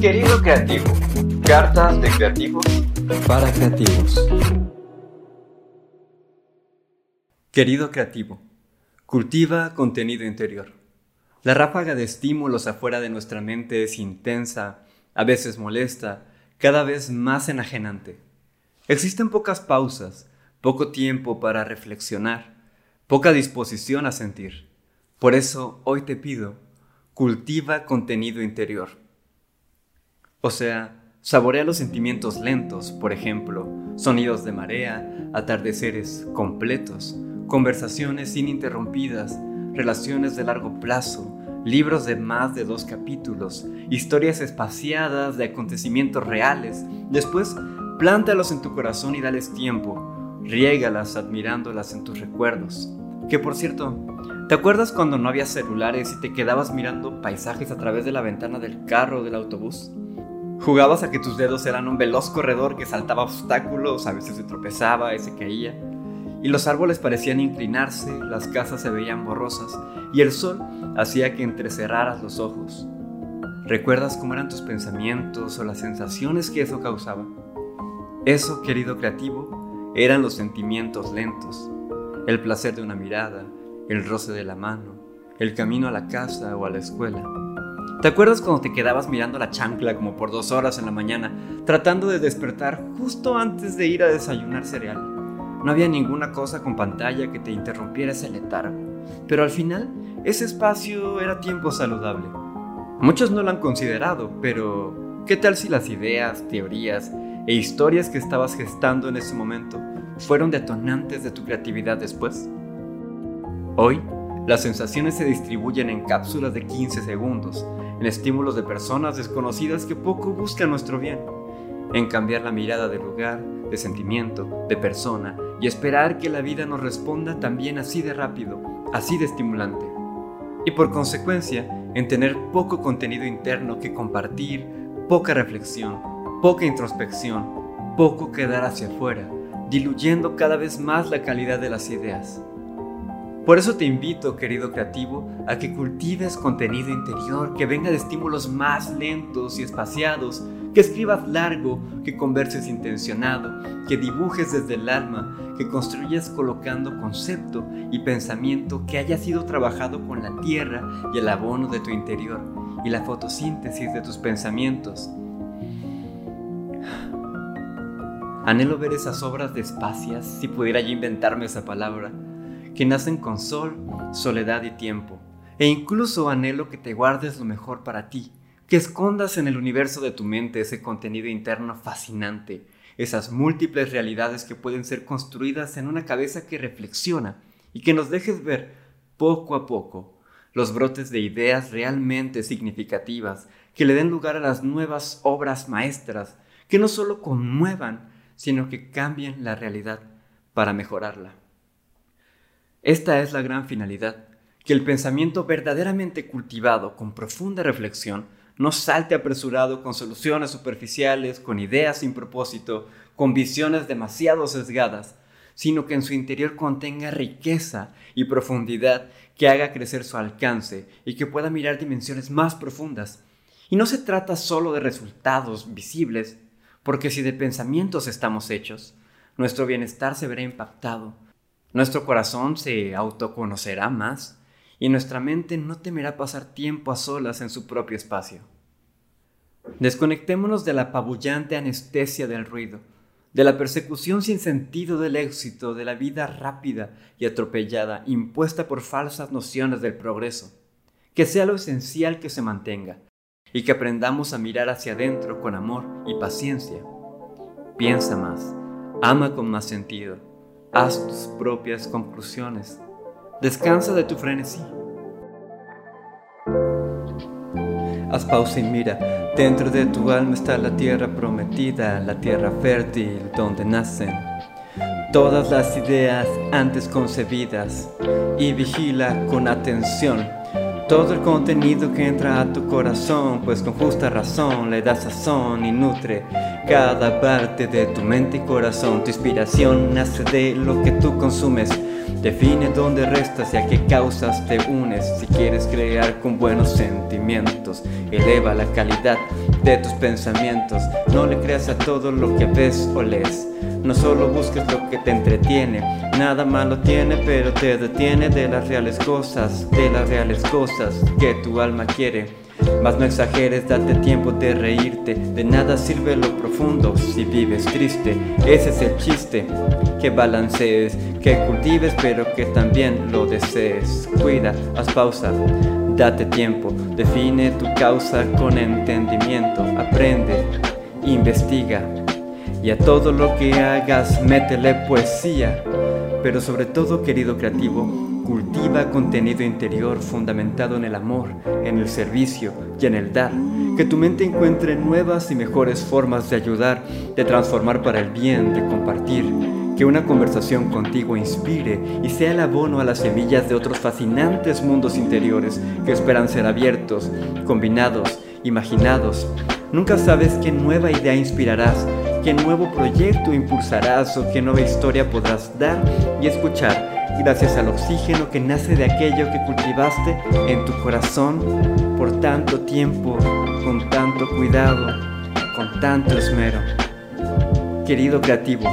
Querido creativo, cartas de creativos para creativos. Querido creativo, cultiva contenido interior. La ráfaga de estímulos afuera de nuestra mente es intensa, a veces molesta, cada vez más enajenante. Existen pocas pausas, poco tiempo para reflexionar, poca disposición a sentir. Por eso hoy te pido, cultiva contenido interior. O sea, saborea los sentimientos lentos, por ejemplo, sonidos de marea, atardeceres completos, conversaciones ininterrumpidas, relaciones de largo plazo, libros de más de dos capítulos, historias espaciadas de acontecimientos reales. Después, plántalos en tu corazón y dales tiempo. Riégalas admirándolas en tus recuerdos. Que por cierto, ¿te acuerdas cuando no había celulares y te quedabas mirando paisajes a través de la ventana del carro o del autobús? Jugabas a que tus dedos eran un veloz corredor que saltaba obstáculos, a veces se tropezaba y se caía y los árboles parecían inclinarse, las casas se veían borrosas y el sol hacía que entrecerraras los ojos. ¿Recuerdas cómo eran tus pensamientos o las sensaciones que eso causaba? Eso, querido creativo, eran los sentimientos lentos, el placer de una mirada, el roce de la mano, el camino a la casa o a la escuela. ¿Te acuerdas cuando te quedabas mirando la chancla como por dos horas en la mañana, tratando de despertar justo antes de ir a desayunar cereal? No había ninguna cosa con pantalla que te interrumpiera ese letargo, pero al final ese espacio era tiempo saludable. Muchos no lo han considerado, pero ¿qué tal si las ideas, teorías e historias que estabas gestando en ese momento fueron detonantes de tu creatividad después? Hoy, las sensaciones se distribuyen en cápsulas de 15 segundos, en estímulos de personas desconocidas que poco buscan nuestro bien, en cambiar la mirada del lugar, de sentimiento, de persona, y esperar que la vida nos responda también así de rápido, así de estimulante. Y por consecuencia, en tener poco contenido interno que compartir, poca reflexión, poca introspección, poco quedar hacia afuera, diluyendo cada vez más la calidad de las ideas. Por eso te invito, querido creativo, a que cultives contenido interior que venga de estímulos más lentos y espaciados, que escribas largo, que converses intencionado, que dibujes desde el alma, que construyas colocando concepto y pensamiento que haya sido trabajado con la tierra y el abono de tu interior y la fotosíntesis de tus pensamientos. Anhelo ver esas obras despacias, si pudiera ya inventarme esa palabra, que nacen con sol, soledad y tiempo. E incluso anhelo que te guardes lo mejor para ti, que escondas en el universo de tu mente ese contenido interno fascinante, esas múltiples realidades que pueden ser construidas en una cabeza que reflexiona y que nos dejes ver poco a poco los brotes de ideas realmente significativas que le den lugar a las nuevas obras maestras que no solo conmuevan, sino que cambien la realidad para mejorarla. Esta es la gran finalidad, que el pensamiento verdaderamente cultivado con profunda reflexión no salte apresurado con soluciones superficiales, con ideas sin propósito, con visiones demasiado sesgadas, sino que en su interior contenga riqueza y profundidad que haga crecer su alcance y que pueda mirar dimensiones más profundas. Y no se trata solo de resultados visibles, porque si de pensamientos estamos hechos, nuestro bienestar se verá impactado, nuestro corazón se autoconocerá más y nuestra mente no temerá pasar tiempo a solas en su propio espacio. Desconectémonos de la apabullante anestesia del ruido, de la persecución sin sentido del éxito, de la vida rápida y atropellada impuesta por falsas nociones del progreso. Que sea lo esencial que se mantenga y que aprendamos a mirar hacia adentro con amor y paciencia. Piensa más, ama con más sentido Haz tus propias conclusiones. Descansa de tu frenesí. Haz pausa y mira, dentro de tu alma está la tierra prometida, la tierra fértil donde nacen todas las ideas antes concebidas y vigila con atención todo el contenido que entra a tu corazón, pues con justa razón le da sazón y nutre cada parte de tu mente y corazón. Tu inspiración nace de lo que tú consumes. Define dónde restas y a qué causas te unes. Si quieres crear con buenos sentimientos, eleva la calidad de tus pensamientos. No le creas a todo lo que ves o lees. No solo busques lo que te entretiene, nada malo tiene, pero te detiene de las reales cosas, de las reales cosas que tu alma quiere. Mas no exageres, date tiempo de reírte. De nada sirve lo profundo si vives triste. Ese es el chiste. Que balancees, que cultives, pero que también lo desees. Cuida, haz pausa. Date tiempo, define tu causa con entendimiento, aprende, investiga y a todo lo que hagas métele poesía, pero sobre todo querido creativo, Cultiva contenido interior fundamentado en el amor, en el servicio y en el dar. Que tu mente encuentre nuevas y mejores formas de ayudar, de transformar para el bien, de compartir. Que una conversación contigo inspire y sea el abono a las semillas de otros fascinantes mundos interiores que esperan ser abiertos, combinados, imaginados. Nunca sabes qué nueva idea inspirarás, qué nuevo proyecto impulsarás o qué nueva historia podrás dar y escuchar gracias al oxígeno que nace de aquello que cultivaste en tu corazón por tanto tiempo, con tanto cuidado, con tanto esmero. Querido creativo,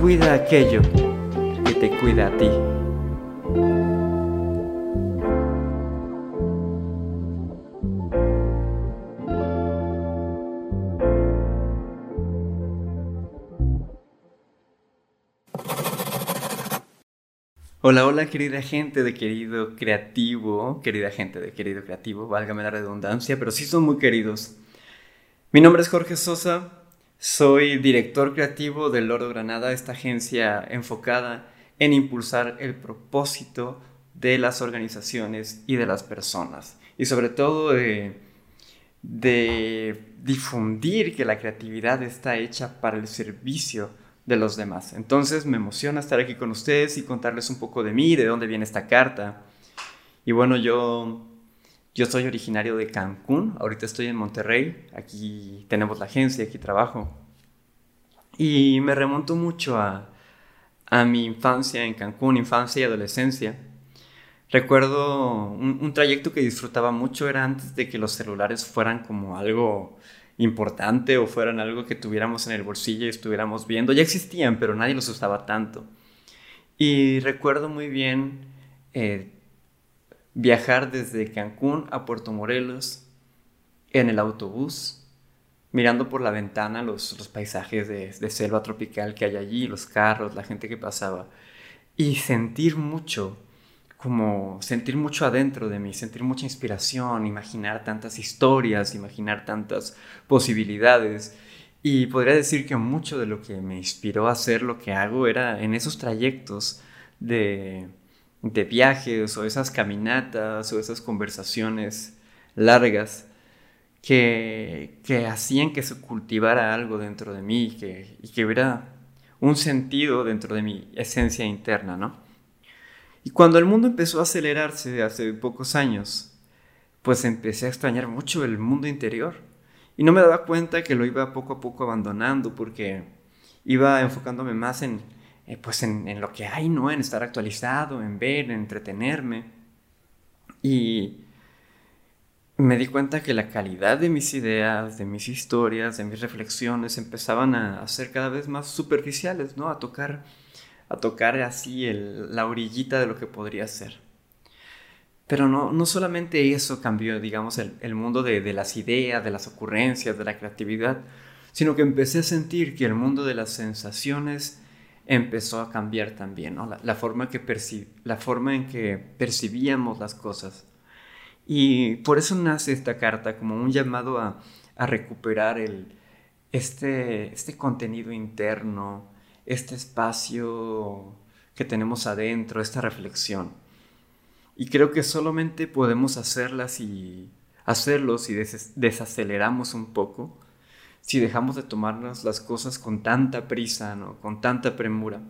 cuida aquello que te cuida a ti. Hola, hola querida gente de querido creativo, querida gente de querido creativo, válgame la redundancia, pero sí son muy queridos. Mi nombre es Jorge Sosa, soy director creativo del Oro Granada, esta agencia enfocada en impulsar el propósito de las organizaciones y de las personas, y sobre todo de, de difundir que la creatividad está hecha para el servicio de los demás. Entonces me emociona estar aquí con ustedes y contarles un poco de mí, de dónde viene esta carta. Y bueno, yo, yo soy originario de Cancún, ahorita estoy en Monterrey, aquí tenemos la agencia, aquí trabajo. Y me remonto mucho a, a mi infancia en Cancún, infancia y adolescencia. Recuerdo un, un, trayecto que disfrutaba mucho, era antes de que los celulares fueran como algo importante o fueran algo que tuviéramos en el bolsillo y estuviéramos viendo. Ya existían, pero nadie los usaba tanto. Y recuerdo muy bien eh, viajar desde Cancún a Puerto Morelos en el autobús, mirando por la ventana los, paisajes de, de selva tropical que hay allí, los carros, la gente que pasaba, y sentir mucho como sentir mucho adentro de mí, sentir mucha inspiración, imaginar tantas historias, imaginar tantas posibilidades. Y podría decir que mucho de lo que me inspiró a hacer lo que hago era en esos trayectos de, de viajes o esas caminatas o esas conversaciones largas que, que hacían que se cultivara algo dentro de mí que, y que hubiera un sentido dentro de mi esencia interna, ¿no? Y cuando el mundo empezó a acelerarse hace pocos años, pues empecé a extrañar mucho el mundo interior. Y no me daba cuenta que lo iba poco a poco abandonando porque iba enfocándome más en, eh, pues en, lo que hay, ¿no? En estar actualizado, en ver, en entretenerme. Y me di cuenta que la calidad de mis ideas, de mis historias, de mis reflexiones empezaban a ser cada vez más superficiales, ¿no? A tocar a tocar así el, la orillita de lo que podría ser. Pero no, no solamente eso cambió, digamos, el, mundo de, las ideas, de las ocurrencias, de la creatividad, sino que empecé a sentir que el mundo de las sensaciones empezó a cambiar también, la, forma que la forma en que percibíamos las cosas. Y por eso nace esta carta como un llamado a, a recuperar el, este, este contenido interno, este espacio que tenemos adentro, esta reflexión. Y creo que solamente podemos hacerlas y hacerlo si desaceleramos un poco, si dejamos de tomarnos las cosas con tanta prisa, ¿no? con tanta premura,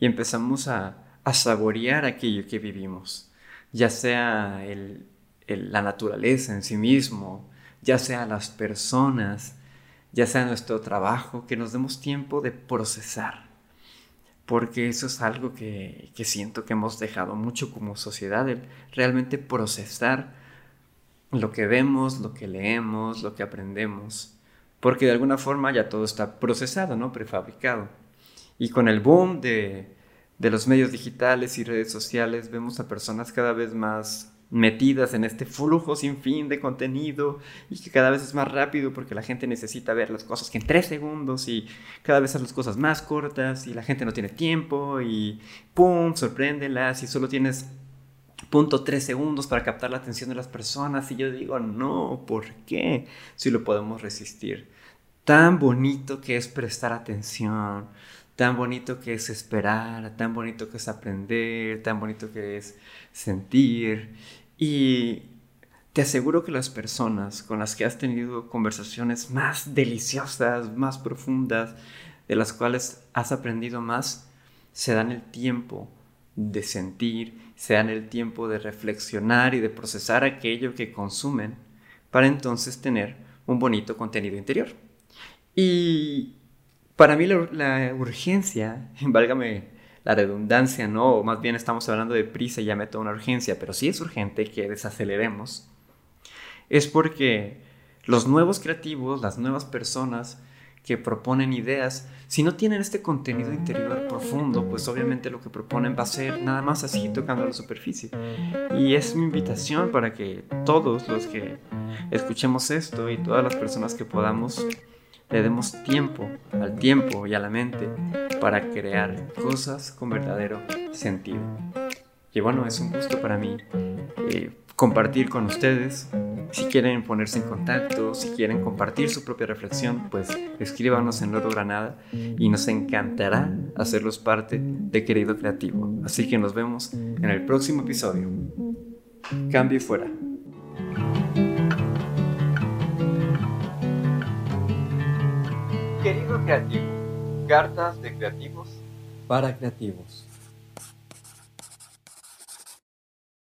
y empezamos a, saborear aquello que vivimos, ya sea la naturaleza en sí mismo, ya sea las personas, ya sea nuestro trabajo, que nos demos tiempo de procesar. porque eso es algo que, que siento que hemos dejado mucho como sociedad, el realmente procesar lo que vemos, lo que leemos, lo que aprendemos, porque de alguna forma ya todo está procesado, ¿no? Prefabricado. Y con el boom de, de los medios digitales y redes sociales vemos a personas cada vez más metidas en este flujo sin fin de contenido y que cada vez es más rápido porque la gente necesita ver las cosas que en tres segundos y cada vez son las cosas más cortas y la gente no tiene tiempo y ¡pum! sorpréndelas y solo tienes punto tres segundos para captar la atención de las personas y yo digo, no, ¿por qué? Si lo podemos resistir. Tan bonito que es prestar atención, tan bonito que es esperar, tan bonito que es aprender, tan bonito que es sentir y te aseguro que las personas con las que has tenido conversaciones más deliciosas, más profundas, de las cuales has aprendido más, se dan el tiempo de sentir, se dan el tiempo de reflexionar y de procesar aquello que consumen para entonces tener un bonito contenido interior. Y para mí la, urgencia, válgame la redundancia, ¿no? O más bien estamos hablando de prisa y ya meto una urgencia, pero sí es urgente que desaceleremos, es porque los nuevos creativos, las nuevas personas que proponen ideas, si no tienen este contenido interior profundo, pues obviamente lo que proponen va a ser nada más así tocando la superficie. Y es mi invitación para que todos los que escuchemos esto y todas las personas que podamos le demos tiempo al tiempo y a la mente para crear cosas con verdadero sentido. Y bueno, es un gusto para mí eh, compartir con ustedes. Si quieren ponerse en contacto, si quieren compartir su propia reflexión, pues escríbanos en Loro Granada y nos encantará hacerlos parte de Querido Creativo. Así que nos vemos en el próximo episodio. Cambio y fuera. Querido creativo, cartas de creativos para creativos.